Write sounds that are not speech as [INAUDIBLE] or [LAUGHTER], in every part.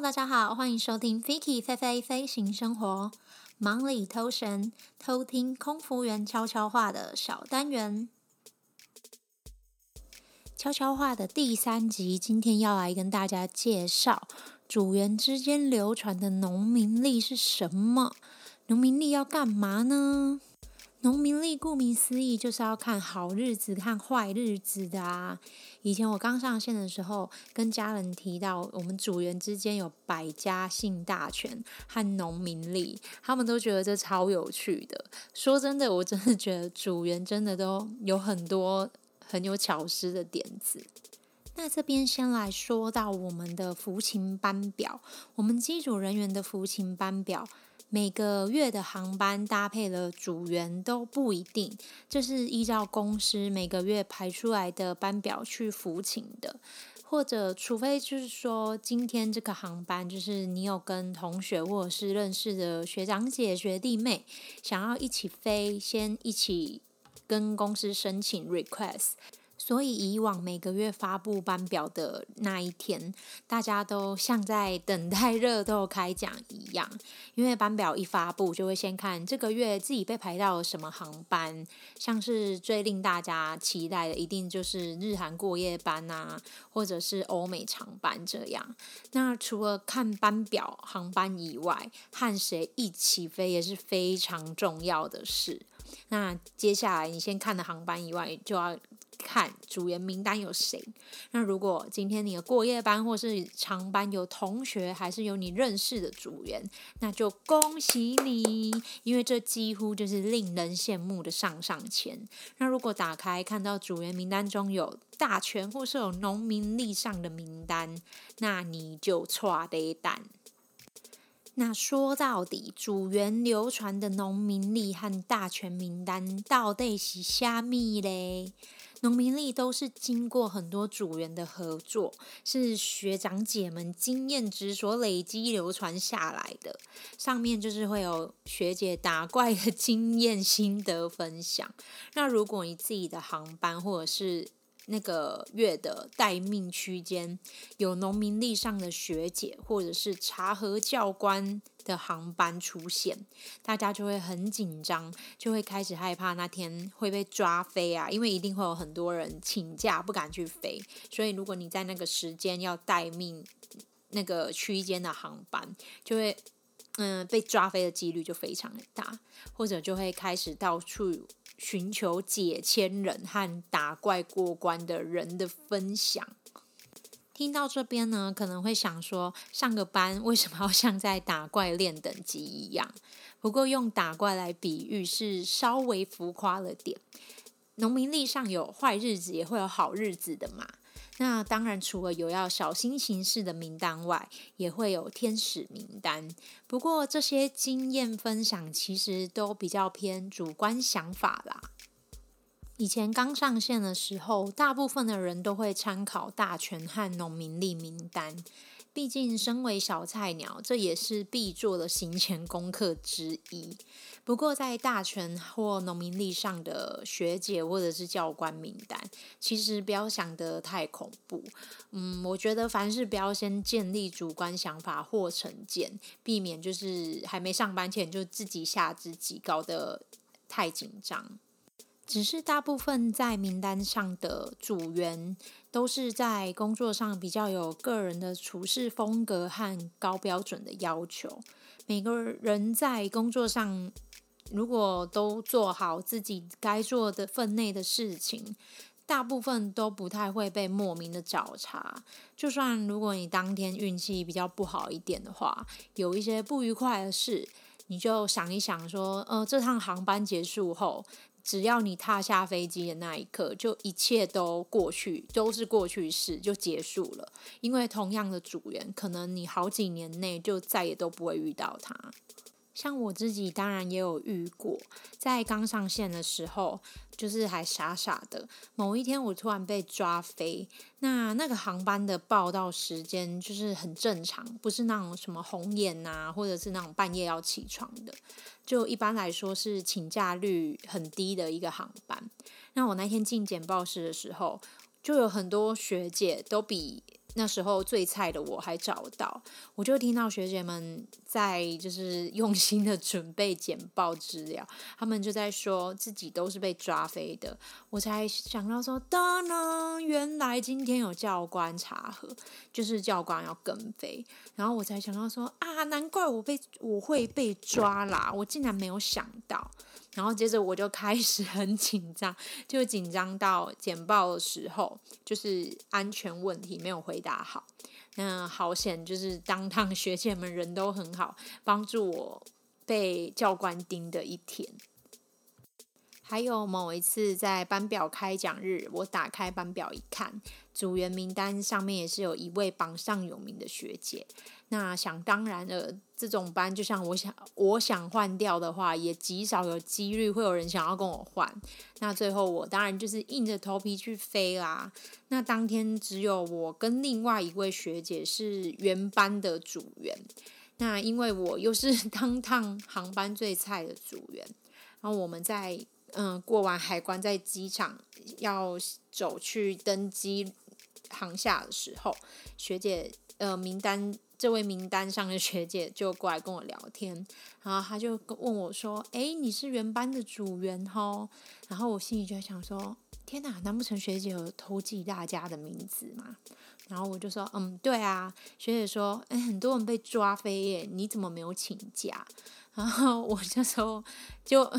大家好，欢迎收听 Vicky 飞飞飞行生活，忙里偷闲，偷听空服员悄悄话的小单元。悄悄话的第三集，今天要来跟大家介绍组员之间流传的农民力是什么？农民力要干嘛呢？农民历顾名思义就是要看好日子、看坏日子的啊。以前我刚上线的时候，跟家人提到我们组员之间有百家姓大全和农民历，他们都觉得这超有趣的。说真的，我真的觉得组员真的都有很多很有巧思的点子。那这边先来说到我们的服勤班表，我们机组人员的服勤班表。每个月的航班搭配的组员都不一定，这是依照公司每个月排出来的班表去服勤的，或者除非就是说今天这个航班就是你有跟同学或者是认识的学长姐、学弟妹想要一起飞，先一起跟公司申请 request。所以以往每个月发布班表的那一天，大家都像在等待热豆开奖一样，因为班表一发布，就会先看这个月自己被排到了什么航班，像是最令大家期待的，一定就是日韩过夜班啊，或者是欧美长班这样。那除了看班表航班以外，和谁一起飞也是非常重要的事。那接下来你先看的航班以外，就要。看组员名单有谁？那如果今天你的过夜班或是长班有同学，还是有你认识的组员，那就恭喜你，因为这几乎就是令人羡慕的上上签。那如果打开看到组员名单中有大权或是有农民历上的名单，那你就错得蛋。那说到底，组员流传的农民历和大权名单到底是虾米嘞？农民历都是经过很多组员的合作，是学长姐们经验值所累积流传下来的。上面就是会有学姐打怪的经验心得分享。那如果你自己的航班或者是那个月的待命区间有农民历上的学姐，或者是查和教官的航班出现，大家就会很紧张，就会开始害怕那天会被抓飞啊，因为一定会有很多人请假不敢去飞，所以如果你在那个时间要待命那个区间的航班，就会嗯被抓飞的几率就非常大，或者就会开始到处。寻求解签人和打怪过关的人的分享。听到这边呢，可能会想说，上个班为什么要像在打怪练等级一样？不过用打怪来比喻是稍微浮夸了点。农民历上有坏日子，也会有好日子的嘛。那当然，除了有要小心行事的名单外，也会有天使名单。不过这些经验分享其实都比较偏主观想法啦。以前刚上线的时候，大部分的人都会参考大全和农民历名单。毕竟，身为小菜鸟，这也是必做的行前功课之一。不过，在大全或农民历上的学姐或者是教官名单，其实不要想得太恐怖。嗯，我觉得凡事不要先建立主观想法或成见，避免就是还没上班前就自己吓自己，搞得太紧张。只是大部分在名单上的组员，都是在工作上比较有个人的处事风格和高标准的要求。每个人在工作上，如果都做好自己该做的分内的事情，大部分都不太会被莫名的找茬。就算如果你当天运气比较不好一点的话，有一些不愉快的事，你就想一想说，呃，这趟航班结束后。只要你踏下飞机的那一刻，就一切都过去，都是过去式，就结束了。因为同样的组员，可能你好几年内就再也都不会遇到他。像我自己当然也有遇过，在刚上线的时候，就是还傻傻的。某一天我突然被抓飞，那那个航班的报到时间就是很正常，不是那种什么红眼呐，或者是那种半夜要起床的，就一般来说是请假率很低的一个航班。那我那天进简报室的时候，就有很多学姐都比。那时候最菜的我还找到，我就听到学姐们在就是用心的准备简报资料，他们就在说自己都是被抓飞的，我才想到说，当然原来今天有教官查核，就是教官要跟飞，然后我才想到说啊，难怪我被我会被抓啦，我竟然没有想到。然后接着我就开始 [LAUGHS] 很紧张，就紧张到简报的时候，就是安全问题没有回答好。那好险，就是当趟学姐们人都很好，帮助我被教官盯的一天。还有某一次在班表开讲日，我打开班表一看，组员名单上面也是有一位榜上有名的学姐。那想当然了，这种班就像我想，我想换掉的话，也极少有几率会有人想要跟我换。那最后我当然就是硬着头皮去飞啦。那当天只有我跟另外一位学姐是原班的组员。那因为我又是 [LAUGHS] 当趟航班最菜的组员，然后我们在嗯过完海关，在机场要走去登机航下的时候，学姐呃名单。这位名单上的学姐就过来跟我聊天，然后她就问我说：“诶，你是原班的组员吼？”然后我心里就想说：“天哪，难不成学姐有偷记大家的名字吗？”然后我就说：“嗯，对啊。”学姐说：“诶，很多人被抓飞耶，你怎么没有请假？”然后我就说：“就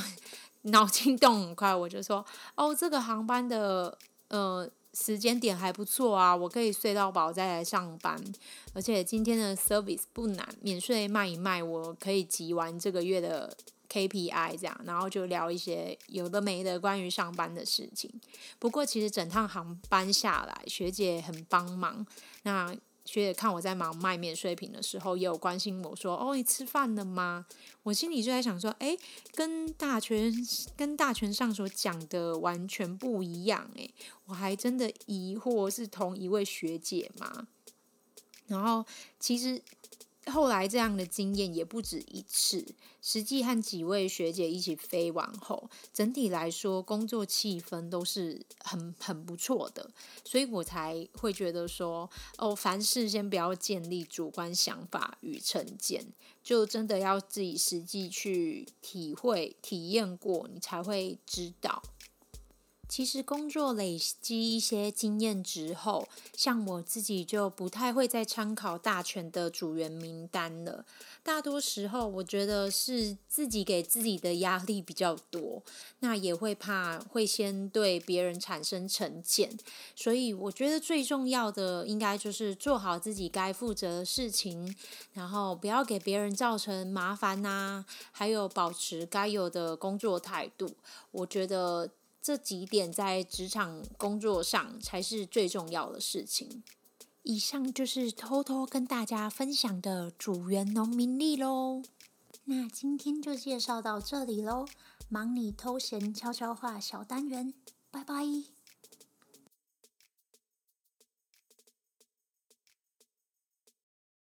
脑筋动很快，我就说：哦，这个航班的呃。”时间点还不错啊，我可以睡到饱再来上班，而且今天的 service 不难，免税卖一卖，我可以集完这个月的 KPI 这样，然后就聊一些有的没的关于上班的事情。不过其实整趟航班下来，学姐很帮忙，那。学姐看我在忙卖免税品的时候，也有关心我说：“哦，你吃饭了吗？”我心里就在想说：“哎，跟大全跟大全上所讲的完全不一样。”哎，我还真的疑惑是同一位学姐吗？然后其实。后来这样的经验也不止一次，实际和几位学姐一起飞完后，整体来说工作气氛都是很很不错的，所以我才会觉得说，哦，凡事先不要建立主观想法与成见，就真的要自己实际去体会、体验过，你才会知道。其实工作累积一些经验之后，像我自己就不太会再参考大全的组员名单了。大多时候，我觉得是自己给自己的压力比较多，那也会怕会先对别人产生成见。所以，我觉得最重要的应该就是做好自己该负责的事情，然后不要给别人造成麻烦呐，还有保持该有的工作态度。我觉得。这几点在职场工作上才是最重要的事情。以上就是偷偷跟大家分享的主员农民力喽。那今天就介绍到这里喽，忙里偷闲悄悄话小单元，拜拜。